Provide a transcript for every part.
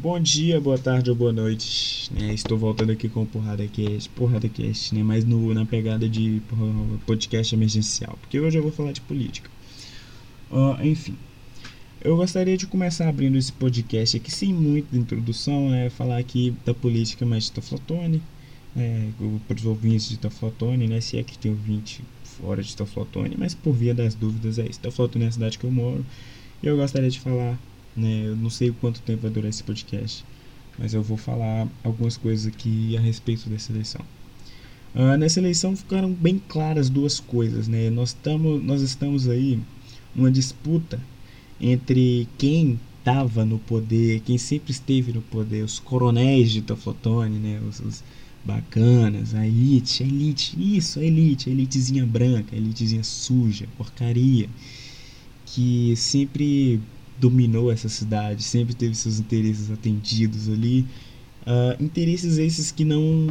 Bom dia, boa tarde ou boa noite. Né? Estou voltando aqui com o Porrada Cast, Porrada Cast, né? Mas no, na pegada de podcast emergencial, porque hoje eu vou falar de política. Uh, enfim, eu gostaria de começar abrindo esse podcast aqui sem muita introdução, né? Falar aqui da política mais de Toflotone, é, para os ouvintes de Toflotone, né? Se é que tem ouvinte fora de Toflotone, mas por via das dúvidas é isso. Toflotone é a cidade que eu moro e eu gostaria de falar né? Eu não sei quanto tempo vai durar esse podcast, mas eu vou falar algumas coisas aqui a respeito dessa eleição. Uh, nessa eleição ficaram bem claras duas coisas, né? Nós, tamo, nós estamos aí numa disputa entre quem estava no poder, quem sempre esteve no poder, os coronéis de Toflotone, né? Os, os, bacanas, a elite, a elite, isso, a elite, a elitezinha branca, a elitezinha suja, porcaria, que sempre dominou essa cidade, sempre teve seus interesses atendidos ali. Uh, interesses esses que não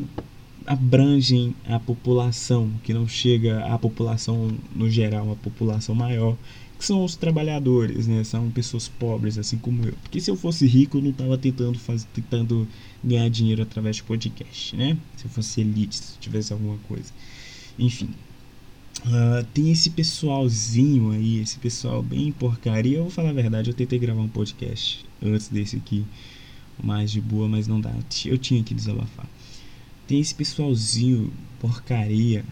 abrangem a população, que não chega à população no geral, a população maior, que são os trabalhadores, né? São pessoas pobres, assim como eu. Porque se eu fosse rico, eu não estava tentando fazer, tentando ganhar dinheiro através de podcast, né? Se eu fosse elite, se tivesse alguma coisa. Enfim, Uh, tem esse pessoalzinho aí, esse pessoal bem porcaria. Eu vou falar a verdade, eu tentei gravar um podcast antes desse aqui, mais de boa, mas não dá. Eu tinha que desabafar. Tem esse pessoalzinho porcaria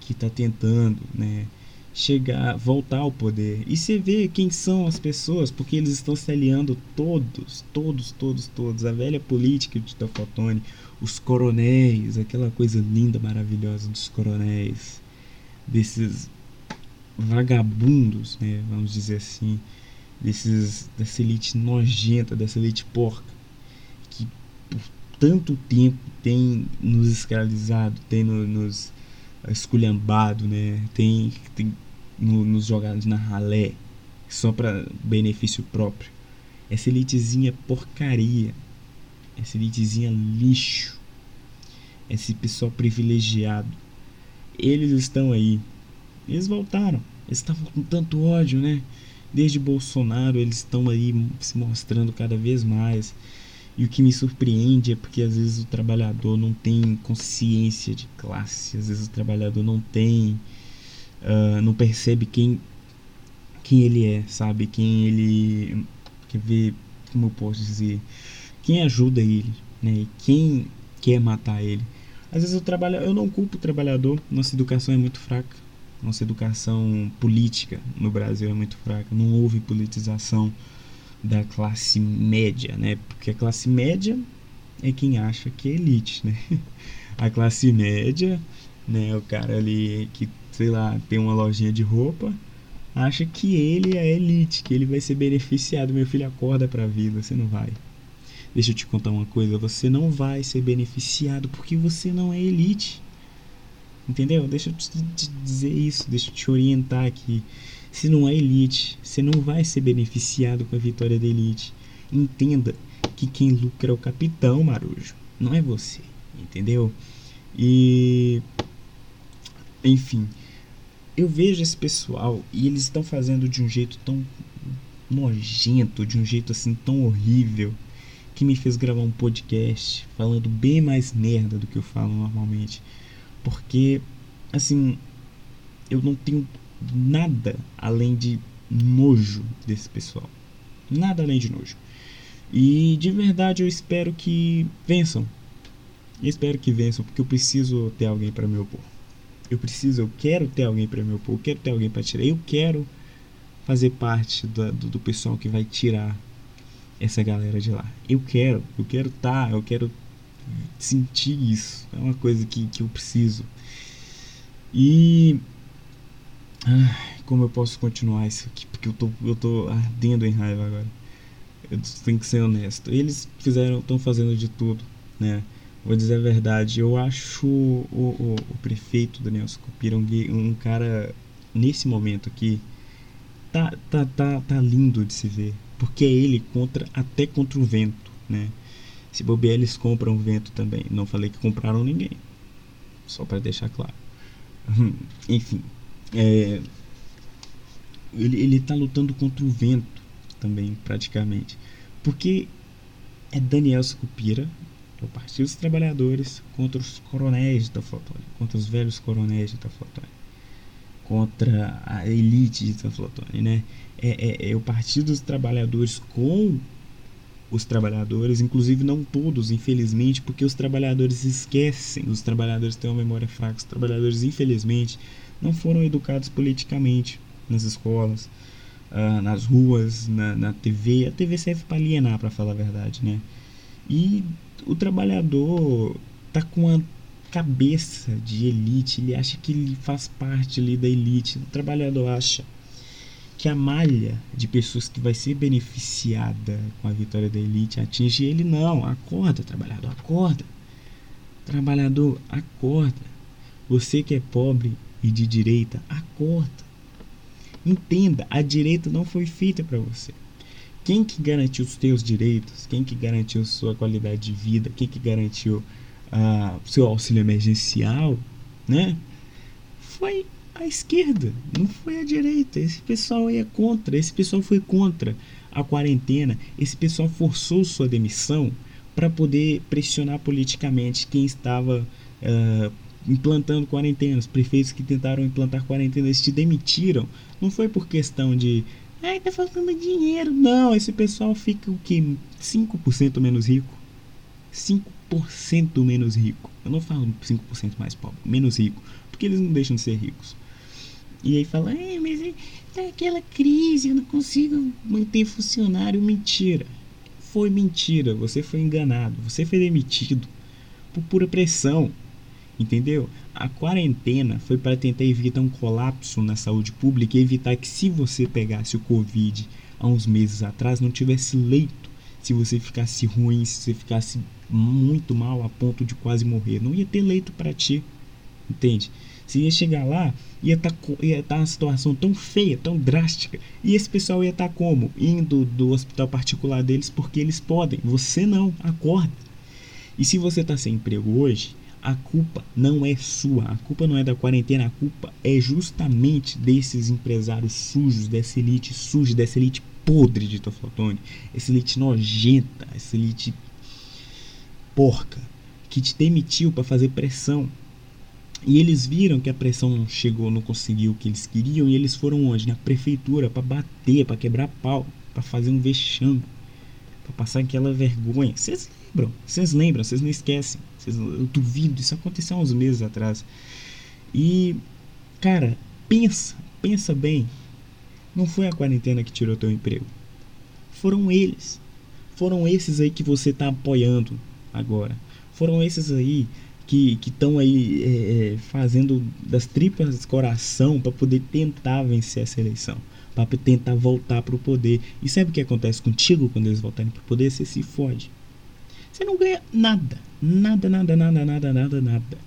que tá tentando, né, chegar, voltar ao poder. E você vê quem são as pessoas, porque eles estão se aliando todos, todos, todos, todos. A velha política de Tofotone, os coronéis, aquela coisa linda, maravilhosa dos coronéis desses vagabundos, né, vamos dizer assim, desses dessa elite nojenta, dessa elite porca, que por tanto tempo tem nos escravizado, tem no, nos esculhambado, né, tem, tem no, nos jogado na ralé, só para benefício próprio. Essa elitezinha porcaria, essa elitezinha lixo, esse pessoal privilegiado eles estão aí. Eles voltaram. Eles estavam com tanto ódio, né? Desde Bolsonaro, eles estão aí se mostrando cada vez mais. E o que me surpreende é porque às vezes o trabalhador não tem consciência de classe, às vezes o trabalhador não tem, uh, não percebe quem, quem ele é, sabe? Quem ele quer ver, como eu posso dizer, quem ajuda ele, né? E quem quer matar ele. Às vezes eu trabalho, eu não culpo o trabalhador, nossa educação é muito fraca. Nossa educação política no Brasil é muito fraca. Não houve politização da classe média, né? Porque a classe média é quem acha que é elite, né? A classe média, né, o cara ali que, sei lá, tem uma lojinha de roupa, acha que ele é elite, que ele vai ser beneficiado. Meu filho acorda para a vida, você não vai. Deixa eu te contar uma coisa, você não vai ser beneficiado porque você não é elite. Entendeu? Deixa eu te dizer isso, deixa eu te orientar aqui. Se não é elite, você não vai ser beneficiado com a vitória da elite. Entenda que quem lucra é o capitão, Marujo, não é você, entendeu? E enfim, eu vejo esse pessoal e eles estão fazendo de um jeito tão nojento, de um jeito assim tão horrível que me fez gravar um podcast falando bem mais merda do que eu falo normalmente. Porque, assim, eu não tenho nada além de nojo desse pessoal. Nada além de nojo. E de verdade eu espero que vençam. Eu espero que vençam, porque eu preciso ter alguém para me opor. Eu preciso, eu quero ter alguém para me opor, eu quero ter alguém para tirar. Eu quero fazer parte do, do, do pessoal que vai tirar essa galera de lá. Eu quero, eu quero estar, tá, eu quero sentir isso. É uma coisa que, que eu preciso. E. Como eu posso continuar isso aqui? Porque eu tô, eu tô ardendo em raiva agora. Eu tenho que ser honesto. Eles fizeram, estão fazendo de tudo, né? Vou dizer a verdade. Eu acho o, o, o prefeito Daniel Scopira um, um cara, nesse momento aqui, tá, tá, tá, tá lindo de se ver porque é ele contra até contra o vento, né? Se bobear, eles compram o vento também. Não falei que compraram ninguém, só para deixar claro. Enfim, é, ele ele está lutando contra o vento também, praticamente, porque é Daniel Sucupira, é o Partido dos Trabalhadores contra os coronéis de Teoflotone, contra os velhos coronéis de Teoflotone, contra a elite de Teoflotone, né? É, é, é o Partido dos Trabalhadores com os trabalhadores, inclusive não todos, infelizmente, porque os trabalhadores esquecem, os trabalhadores têm uma memória fraca, os trabalhadores, infelizmente, não foram educados politicamente nas escolas, uh, nas ruas, na, na TV. A TV serve para alienar, para falar a verdade, né? E o trabalhador tá com a cabeça de elite, ele acha que ele faz parte ali da elite. O trabalhador acha que a malha de pessoas que vai ser beneficiada com a vitória da elite atinge ele, não. Acorda, trabalhador, acorda. Trabalhador, acorda. Você que é pobre e de direita, acorda. Entenda, a direita não foi feita para você. Quem que garantiu os teus direitos? Quem que garantiu sua qualidade de vida? Quem que garantiu uh, seu auxílio emergencial, né? Foi a esquerda, não foi a direita. Esse pessoal é contra, esse pessoal foi contra a quarentena, esse pessoal forçou sua demissão para poder pressionar politicamente quem estava uh, implantando quarentenas. Prefeitos que tentaram implantar quarentenas te demitiram. Não foi por questão de Ai, tá faltando dinheiro. Não, esse pessoal fica o que? 5% menos rico. 5% menos rico. Eu não falo 5% mais pobre, menos rico. Porque eles não deixam de ser ricos. E aí fala, é, mas é, tá aquela crise, eu não consigo manter funcionário. Mentira. Foi mentira. Você foi enganado. Você foi demitido por pura pressão. Entendeu? A quarentena foi para tentar evitar um colapso na saúde pública e evitar que, se você pegasse o Covid há uns meses atrás, não tivesse leito. Se você ficasse ruim, se você ficasse muito mal a ponto de quase morrer, não ia ter leito para ti. Entende? Você ia chegar lá, ia estar tá, ia tá uma situação tão feia, tão drástica. E esse pessoal ia estar tá como? Indo do hospital particular deles porque eles podem. Você não, acorda. E se você está sem emprego hoje, a culpa não é sua, a culpa não é da quarentena, a culpa é justamente desses empresários sujos, dessa elite suja, dessa elite podre de Toflotone, essa elite nojenta, essa elite porca, que te demitiu para fazer pressão. E eles viram que a pressão não chegou, não conseguiu o que eles queriam, e eles foram onde? Na prefeitura, para bater, para quebrar pau, para fazer um vexame, para passar aquela vergonha. Vocês lembram? Vocês lembram? Vocês não esquecem. Eu duvido, isso aconteceu há uns meses atrás. E, cara, pensa, pensa bem. Não foi a quarentena que tirou teu emprego. Foram eles. Foram esses aí que você está apoiando agora. Foram esses aí que estão aí é, é, fazendo das tripas coração para poder tentar vencer essa eleição, para tentar voltar para o poder. E sabe o que acontece contigo quando eles voltarem para o poder? Você se fode. Você não ganha nada. Nada, nada, nada, nada, nada, nada.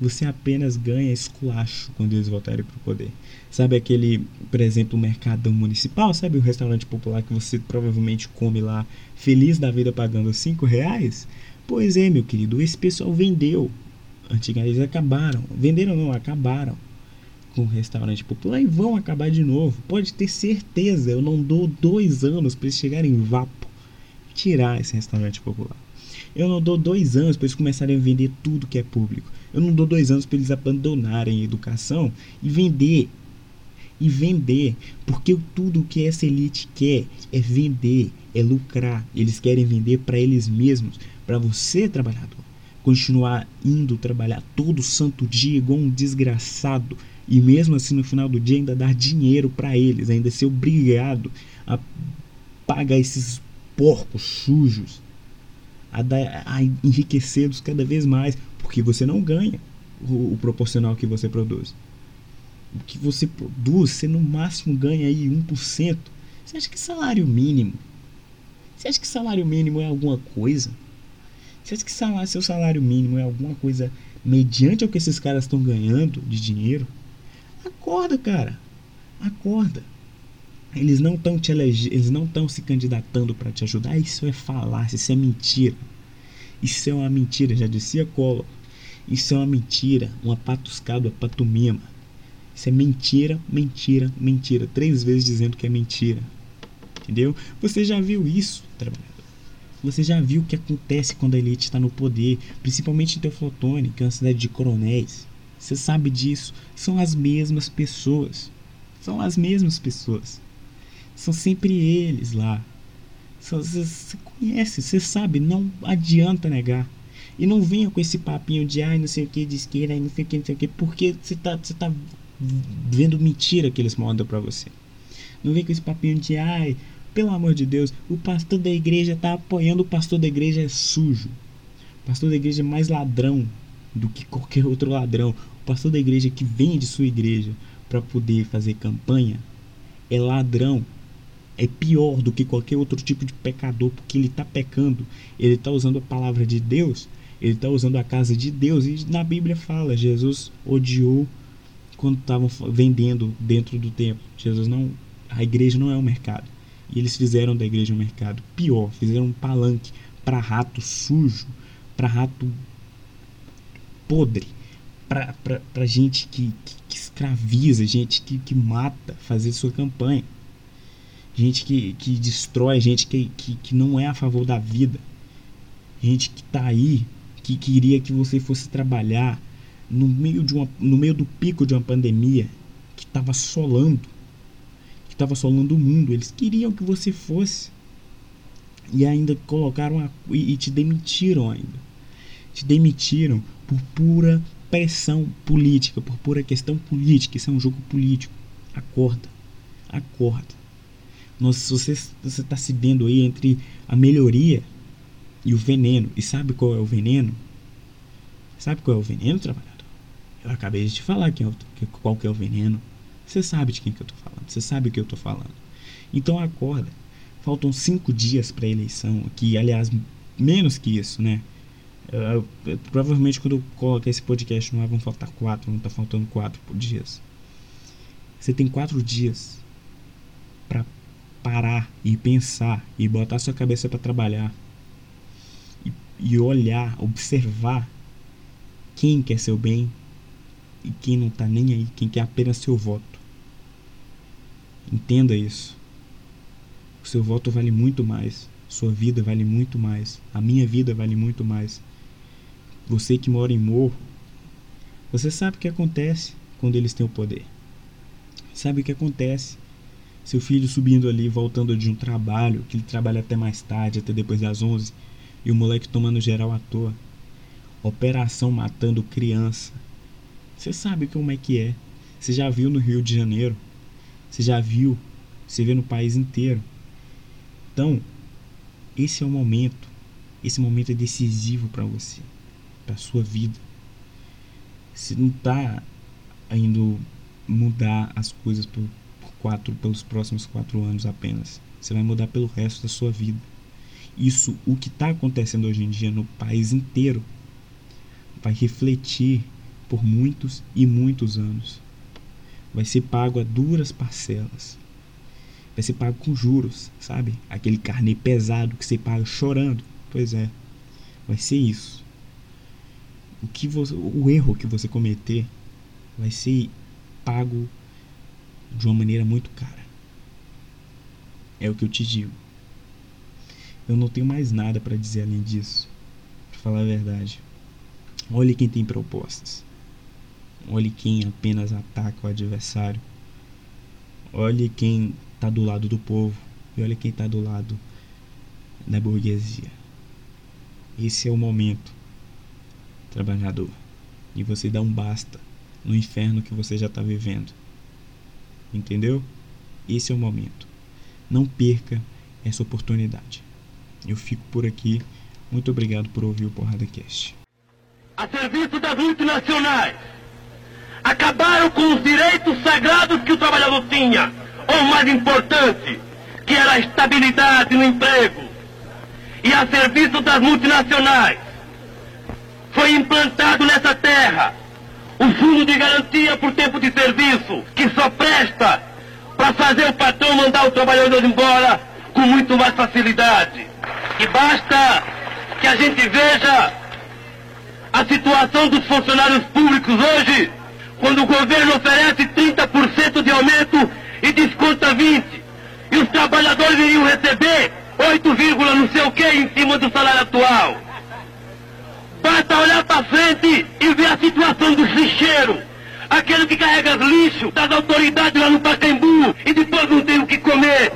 Você apenas ganha esculacho quando eles voltarem para o poder. Sabe aquele, por exemplo, o mercadão municipal? Sabe o restaurante popular que você provavelmente come lá, feliz da vida pagando 5 reais? Pois é, meu querido, esse pessoal vendeu. Antigamente eles acabaram. Venderam não, acabaram com o restaurante popular e vão acabar de novo. Pode ter certeza, eu não dou dois anos para eles chegarem em vapo tirar esse restaurante popular. Eu não dou dois anos para eles começarem a vender tudo que é público. Eu não dou dois anos para eles abandonarem a educação e vender. E vender. Porque tudo que essa elite quer é vender, é lucrar. Eles querem vender para eles mesmos. Para você, trabalhador, continuar indo trabalhar todo santo dia igual um desgraçado. E mesmo assim, no final do dia, ainda dar dinheiro para eles. Ainda ser obrigado a pagar esses porcos sujos a, dar, a enriquecê-los cada vez mais, porque você não ganha o, o, proporcional que você produz. O que você produz, você no máximo ganha aí 1%. Você acha que salário mínimo? Você acha que salário mínimo é alguma coisa? Você acha que salário, seu salário mínimo é alguma coisa mediante ao que esses caras estão ganhando de dinheiro? Acorda, cara. Acorda. Eles não estão te elege... eles não estão se candidatando para te ajudar. Isso é falácia, isso é mentira. Isso é uma mentira, já dizia Collor. Isso é uma mentira, uma patuscada, patumima. Isso é mentira, mentira, mentira. Três vezes dizendo que é mentira. Entendeu? Você já viu isso, trabalhador? Você já viu o que acontece quando a elite está no poder, principalmente em Teoflotone, que é uma cidade de coronéis. Você sabe disso. São as mesmas pessoas. São as mesmas pessoas. São sempre eles lá. Você conhece, você sabe, não adianta negar. E não venha com esse papinho de ai, não sei o que, de esquerda, não sei o que, não sei o que, porque você tá, você tá vendo mentira que eles mandam para você. Não vem com esse papinho de ai, pelo amor de Deus, o pastor da igreja tá apoiando o pastor da igreja é sujo. O pastor da igreja é mais ladrão do que qualquer outro ladrão. O pastor da igreja que vende sua igreja para poder fazer campanha é ladrão. É pior do que qualquer outro tipo de pecador, porque ele está pecando, ele está usando a palavra de Deus, ele está usando a casa de Deus. E na Bíblia fala: Jesus odiou quando estavam vendendo dentro do templo. Jesus não, a igreja não é um mercado. E eles fizeram da igreja um mercado. Pior, fizeram um palanque para rato sujo, para rato podre, para gente que, que, que, escraviza, gente que, que mata, fazer sua campanha. Gente que, que destrói, gente que, que, que não é a favor da vida. Gente que tá aí, que queria que você fosse trabalhar no meio, de uma, no meio do pico de uma pandemia que estava assolando, que estava assolando o mundo. Eles queriam que você fosse. E ainda colocaram a, e, e te demitiram ainda. Te demitiram por pura pressão política, por pura questão política. Isso é um jogo político. Acorda. Acorda. Nossa, você está se vendo aí entre a melhoria e o veneno. E sabe qual é o veneno? Sabe qual é o veneno, trabalhador? Eu acabei de te falar quem é o, qual que é o veneno. Você sabe de quem que eu tô falando. Você sabe o que eu tô falando. Então acorda. Faltam cinco dias para a eleição. Que, aliás, menos que isso, né? Eu, eu, provavelmente quando eu colocar esse podcast no ar vão faltar quatro, não tá faltando quatro dias. Você tem quatro dias parar e pensar e botar sua cabeça para trabalhar e, e olhar, observar quem quer seu bem e quem não tá nem aí, quem quer apenas seu voto. Entenda isso. O seu voto vale muito mais, sua vida vale muito mais, a minha vida vale muito mais você que mora em morro, você sabe o que acontece quando eles têm o poder. Sabe o que acontece? Seu filho subindo ali, voltando de um trabalho, que ele trabalha até mais tarde, até depois das 11, e o moleque tomando geral à toa. Operação matando criança. Você sabe como é que é. Você já viu no Rio de Janeiro. Você já viu. Você vê no país inteiro. Então, esse é o momento. Esse momento é decisivo para você para sua vida. Você não está indo mudar as coisas por quatro, pelos próximos quatro anos apenas. Você vai mudar pelo resto da sua vida. Isso, o que está acontecendo hoje em dia no país inteiro, vai refletir por muitos e muitos anos. Vai ser pago a duras parcelas. Vai ser pago com juros, sabe? Aquele carnê pesado que você paga chorando. Pois é, vai ser isso o que você, o erro que você cometer vai ser pago de uma maneira muito cara. É o que eu te digo. Eu não tenho mais nada para dizer além disso. Para falar a verdade. Olhe quem tem propostas. Olhe quem apenas ataca o adversário. Olhe quem está do lado do povo. E olhe quem está do lado da burguesia. Esse é o momento trabalhador, e você dá um basta no inferno que você já está vivendo. Entendeu? Esse é o momento. Não perca essa oportunidade. Eu fico por aqui. Muito obrigado por ouvir o Porrada Cast. A serviço das multinacionais, acabaram com os direitos sagrados que o trabalhador tinha, ou mais importante, que era a estabilidade no emprego. E a serviço das multinacionais, foi implantado nessa terra o fundo de garantia por tempo de serviço, fazer o patrão mandar o trabalhador embora com muito mais facilidade. E basta que a gente veja a situação dos funcionários públicos hoje, quando o governo oferece 30% de aumento e desconta 20%, e os trabalhadores iriam receber 8, não sei o que em cima do salário atual. Basta olhar para frente e ver a situação do lixeiro aquele que carrega lixo das autoridades lá no Pacaembu e depois não tem o que comer.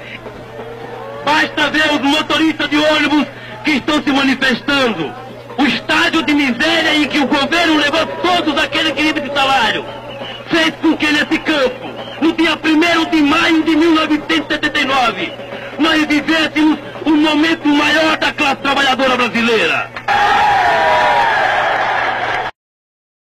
Basta ver os motoristas de ônibus que estão se manifestando. O estádio de miséria em que o governo levou todos aqueles que de salário fez com que nesse campo, no dia 1 de maio de 1979, nós vivêssemos o um momento maior da classe trabalhadora brasileira.